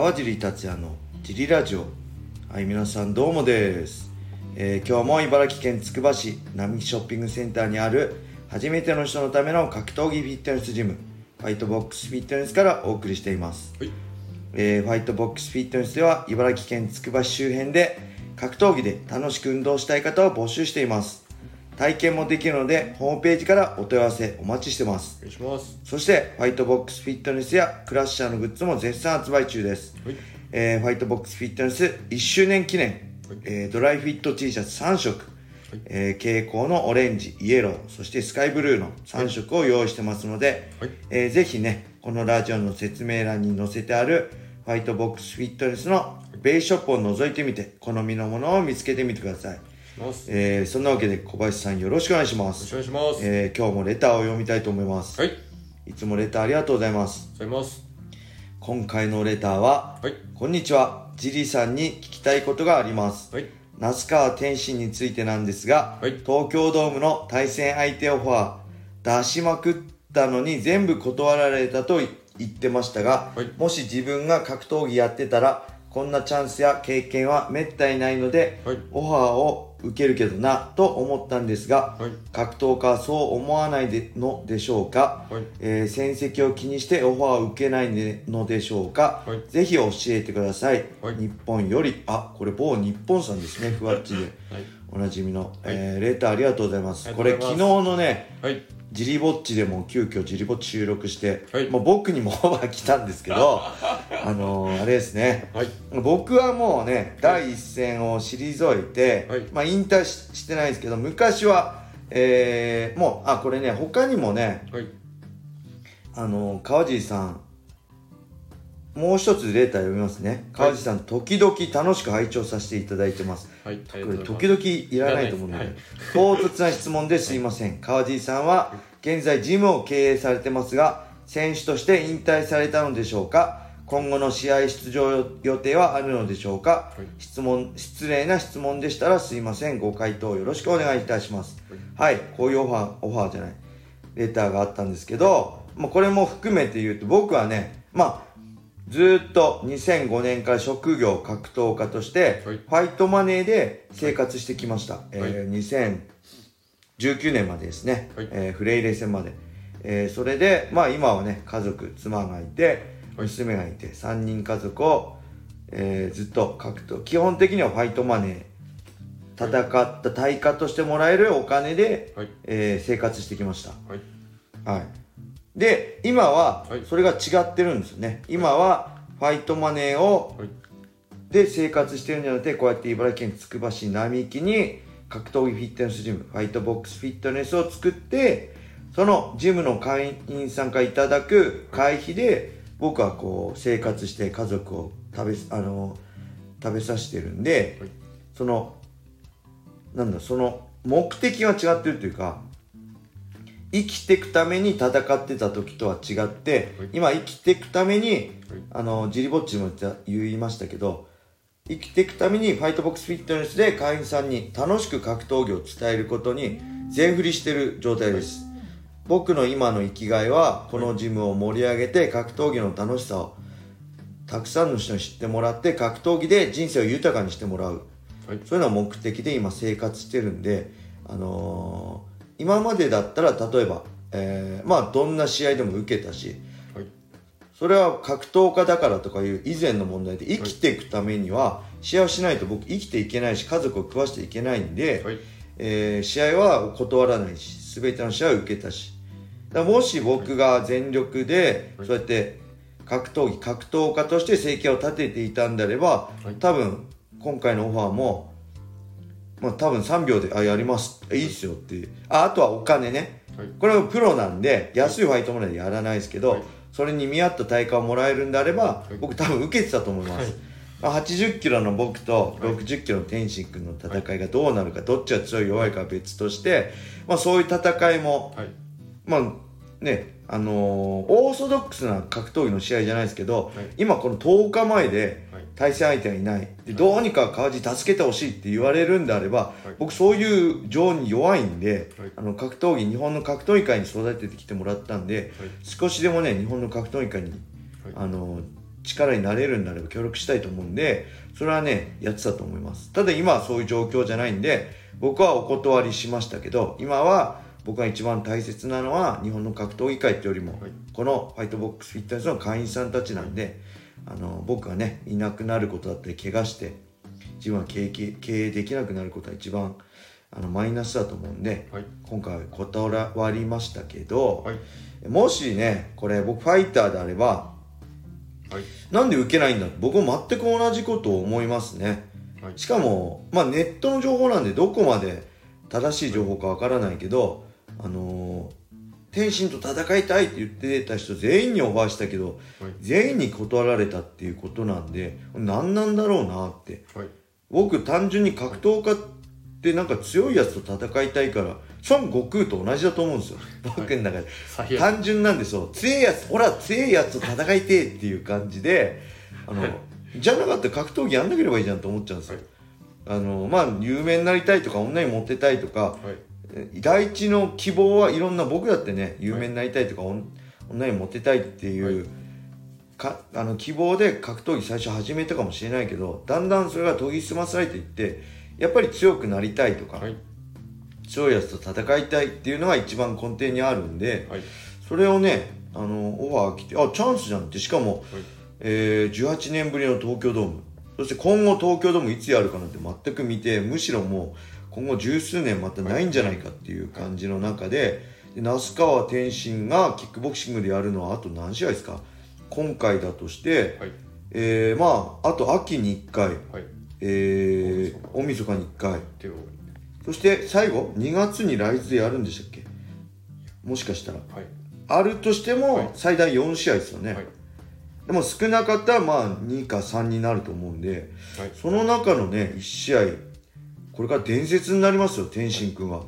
川尻達也のジリラジオ。はい皆さんどうもです、えー今日も茨城県つくば市並木ショッピングセンターにある初めての人のための格闘技フィットネスジムファイトボックスフィットネスからお送りしています、はい。えーファイトボックスフィットネスでは茨城県つくば市周辺で格闘技で楽しく運動したい方を募集しています体験もできるのでホームページからお問い合わせお待ちしてます。お願いします。そしてファイトボックスフィットネスやクラッシャーのグッズも絶賛発売中です、はい。えーファイトボックスフィットネス1周年記念、はい。えードライフィット T シャツ3色、えー蛍光のオレンジイエローそしてスカイブルーの3色を用意してますので、はい。えーぜひねこのラジオの説明欄に載せてあるファイトボックスフィットネスのベイショップを覗いてみて好みのものを見つけてみてください、えーそんなわけで小林さんよろしくお願いします。ろしくお願いします。えー今日もレターを読みたいと思います、はい。いつもレターありがとうございます。ございます。今回のレターは、はい。こんにちは、ジリさんに聞きたいことがあります。はい。那須川天心についてなんですが、はい。東京ドームの対戦相手オファー出しまくったのに全部断られたと言ってましたが、はい。もし自分が格闘技やってたらこんなチャンスや経験はめったにないので、はい。オファーを受けるけどなと思ったんですが、はい。格闘家はそう思わないでのでしょうか、はい。えー戦績を気にしてオファーを受けないのでしょうか、はい。ぜひ教えてください、はい。日本より。あこれ某日本さんですねふわっちで。はいおなじみの、えーレターありがとうございます。ありこれがとうございます。昨日のねはい。ジリぼっちでも急遽ジリぼっち収録して、はい。まあ、僕にもオファー来たんですけど あのーあれですね。はい。僕はもうね第一線を退いて、はい。まあ引退ししてないですけど昔はえー、もうあこれね他にもねはい。あの川尻さんもう一つレーター読みますね。川尻さん、時々楽しく拝聴させていただいてます。はい。ことれ時々いらないと思うので、いらない唐突な質問です。いません。川尻さんは現在ジムを経営されてますが選手として引退されたのでしょうか？今後の試合出場予定はあるのでしょうか、はい。質問失礼な質問でしたらすいません。ご回答よろしくお願いいたします。はい、こういうオファーオファーじゃない。レターがあったんですけど、まあ、これも含めて言うと僕はねまあずーっと2005年から職業格闘家としてはい。ファイトマネーで生活してきました、えー2019年までですね、はい。えーフレイレ戦まで、えーそれでまあ今はね家族妻がいてはい。娘がいて3人家族を、えーずっと格闘基本的にはファイトマネー戦った対価としてもらえるお金で、はい。えー生活してきました。はい。はい。で、今ははい、それが違ってるんですよね。今は、ファイトマネーを、はい。で生活してるんじゃなくて、こうやって茨城県つくば市並木に、格闘技フィットネスジム、ファイトボックスフィットネスを作って、そのジムの会員さんからいただく会費で、僕はこう、生活して家族を食べ、あの、食べさせてるんで、はい。その、なんだ、その、目的が違ってるというか、生きていくために戦ってた時とは違って、はい。今生きていくために、はい。あのジリボッチも言いましたけど生きていくためにファイトボックスフィットネスで会員さんに楽しく格闘技を伝えることに全振りしてる状態です、僕の今の生きがいはこのジムを盛り上げて格闘技の楽しさをたくさんの人に知ってもらって格闘技で人生を豊かにしてもらう。はい。そういうのが目的で今生活してるんで、あのー今までだったら例えば、えーまあどんな試合でも受けたしはい。それは格闘家だからとかいう以前の問題で生きていくためには試合をしないと僕生きていけないし家族を食わしていけないんで、はい。えー試合は断らないし全ての試合を受けたし。だもし僕が全力ではい。そうやって格闘技格闘家として生計を立てていたんであればはい。多分今回のオファーもまあ多分3秒で「あやります」いいっすよって。いうああとはお金ね。はい。これはプロなんで安いファイトマネーでやらないですけど、はい。それに見合った対価をもらえるんであれば、い。僕多分受けてたと思います、はい。まあ、80キロの僕とはい60キロの天心君の戦いがどうなるか、どっちが強い弱いかは別として、まあ、そういう戦いも、はい。まあねあのーオーソドックスな格闘技の試合じゃないですけど、はい。今この10日前ではい。対戦相手がいない。でどうにか川地助けてほしいって言われるんであれば、はい。僕そういう情に弱いんで、はい。あの格闘技日本の格闘技界に育ててきてもらったんで、はい。少しでもね日本の格闘技界に、はい。あの力になれるんならば協力したいと思うんでそれはねやってたと思います。ただ今はそういう状況じゃないんで僕はお断りしましたけど今は僕が一番大切なのは日本の格闘技界ってよりも、このファイトボックスフィットネスの会員さんたちなんで、あの僕がねいなくなることだったり怪我して自分は経経営できなくなることは一番あのマイナスだと思うんで、はい。今回は断りましたけど、はい。もしねこれ僕ファイターであればはい。なんで受けないんだ僕も全く同じことを思いますね。はい。しかも、まあ、ネットの情報なんでどこまで正しい情報かわからないけど、あのー天心と戦いたいって言ってた人全員にオファーしたけど、はい。全員に断られたっていうことなんで何なんだろうなって。はい。僕単純に格闘家ってなんか強いやつと戦いたいから孫悟空と同じだと思うんですよ。僕の中で、単純なんですよ強いやつほら強いやつと戦いてえっていう感じであの、はい。じゃなかったら格闘技やんなければいいじゃんと思っちゃうんですよ、あのまあ有名になりたいとか女にモテたいとかはい第一の希望はいろんな僕だってね有名になりたいとか、女女にモテたいっていう、はい。かあの希望で格闘技最初始めたかもしれないけどだんだんそれが研ぎ澄まされていってやっぱり強くなりたいとか、はい。強いやつと戦いたいっていうのが一番根底にあるんで、はい。それをねあのオファー来てあチャンスじゃんって。しかも、はい。えー18年ぶりの東京ドーム。そして今後東京ドームいつやるかなんて全く見てむしろもう今後十数年またないんじゃないかっていう感じの中でで那須川天心がキックボクシングでやるのはあと何試合ですか？今回だとして、はい。えーまああと秋に1回、はい。えー大晦日に1回。そして最後2月にライズでやるんでしたっけ？もしかしたら。はい。あるとしてはい。も最大4試合ですよね、はい。でも少なかったらまあ2か3になると思うんではい。その中のね1試合これから伝説になりますよ天心君は。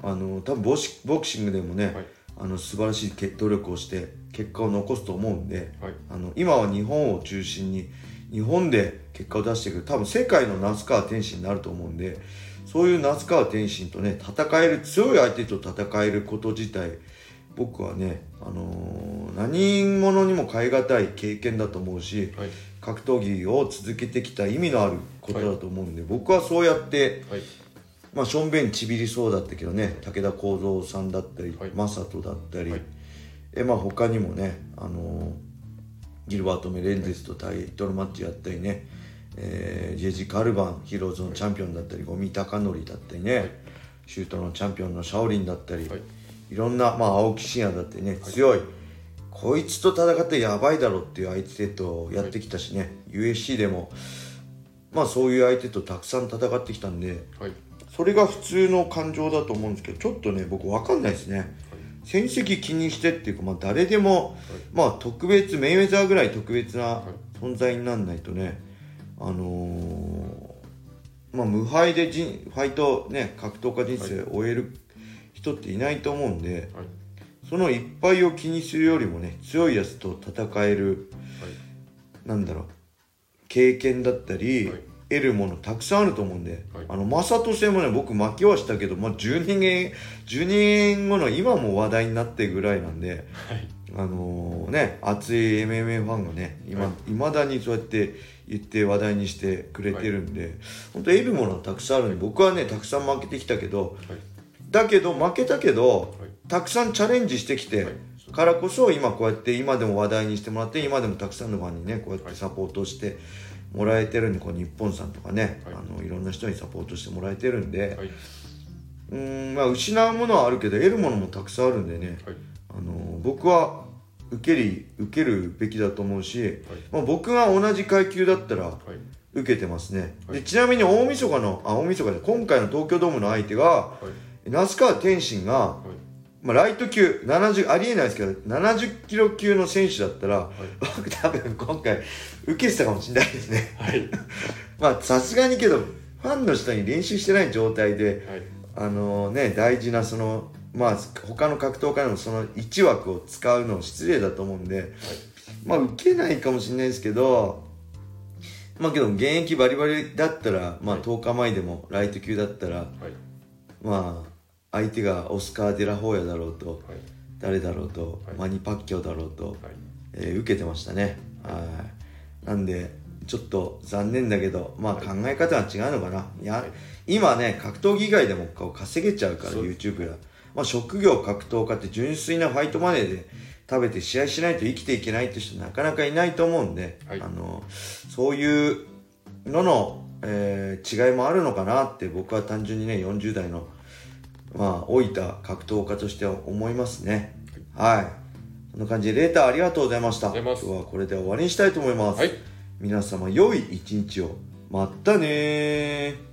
あの多分ボシボクシングでもね、はい。あの素晴らしい決闘力をして結果を残すと思うんではい。あの今は日本を中心に日本で結果を出していく多分世界の那須川天心になると思うんでそういう那須川天心とね戦える強い相手と戦えること自体僕はね、あのー何者にも代え難い経験だと思うしはい格闘技を続けてきた意味のあることだと思うんで、僕はそうやって、はい。まあ、しょんべんちびりそうだったけどね武田幸三さんだったり、はい。正人だったり、はい。えまあ他にもね、あのーギルバート・メレンデスとタイトルマッチやったりね、えージェジ・カルバンヒーローズのチャンピオンだったり五味隆則だったりね、はい。シュートのチャンピオンのシャオリンだったり、はい。いろんな、まあ、青木真也だってね、強いこいつと戦ってやばいだろっていう相手とやってきたしね、USC でも。まあそういう相手とたくさん戦ってきたんで。はい。それが普通の感情だと思うんですけどちょっとね僕分かんないですね。戦績気にしてっていうか、まあ、誰でも、まあ特別メイウェザーぐらい特別な存在にならないとねあのーまあ無敗で人ファイトね格闘家人生を終える人っていないと思うんで、はいそのいっぱいを気にするよりもね強いやつと戦えるはい。なんだろう経験だったり、はい。得るものたくさんあると思うんで、はい。あの正人戦もね僕負けはしたけど、まあ、12年12年後の今も話題になってるぐらいなんではい。あのーね熱い MMA ファンがね今、はい。未だにそうやって言って話題にしてくれてるんで、本当得るものはたくさんあるんで僕はねたくさん負けてきたけどはいだけど負けたけどはい。たくさんチャレンジしてきて、はい。からこそ今こうやって今でも話題にしてもらって今でもたくさんのファンにねこうやってサポートしてもらえてるんでこう日本さんとかね、はい。い、あのいろんな人にサポートしてもらえてるんで、はい。うーんまあ失うものはあるけど得るものもたくさんあるんでね、はい。あの僕は受けり受けるべきだと思うし、まあ、僕が同じ階級だったらはい。受けてますね、はい。でちなみに大晦日のあ大晦日で今回の東京ドームの相手がはい那須川天心がはい。まあ、ライト級70ありえないですけど70キロ級の選手だったら、僕多分今回受けてたかもしれないですね。はい。まあさすがにけどファンの人に練習してない状態ではい。あのね大事なそのまあ他の格闘家でもその1枠を使うの失礼だと思うんで、まあ受けないかもしれないですけどまあけど現役バリバリだったらまあ10日前でもライト級だったらはい。まあ相手がオスカー・デラホーヤだろうとはい。誰だろうと、はい。マニ・パッキョだろうと、はい。えー受けてましたね。はい。なんでちょっと残念だけどまあ考え方が違うのかな、い、や今ね格闘技以外でも稼げちゃうから YouTube や、まあ、職業格闘家って純粋なファイトマネーで食べて試合しないと生きていけないって人なかなかいないと思うんで、はい。あのそういうのの、えー違いもあるのかなって僕は単純にね40代のまあ老いた格闘家としては思いますね。はい。そんな感じでレーターありがとうございました。今日はこれで終わりにしたいと思います、はい。皆様良い一日を。またねー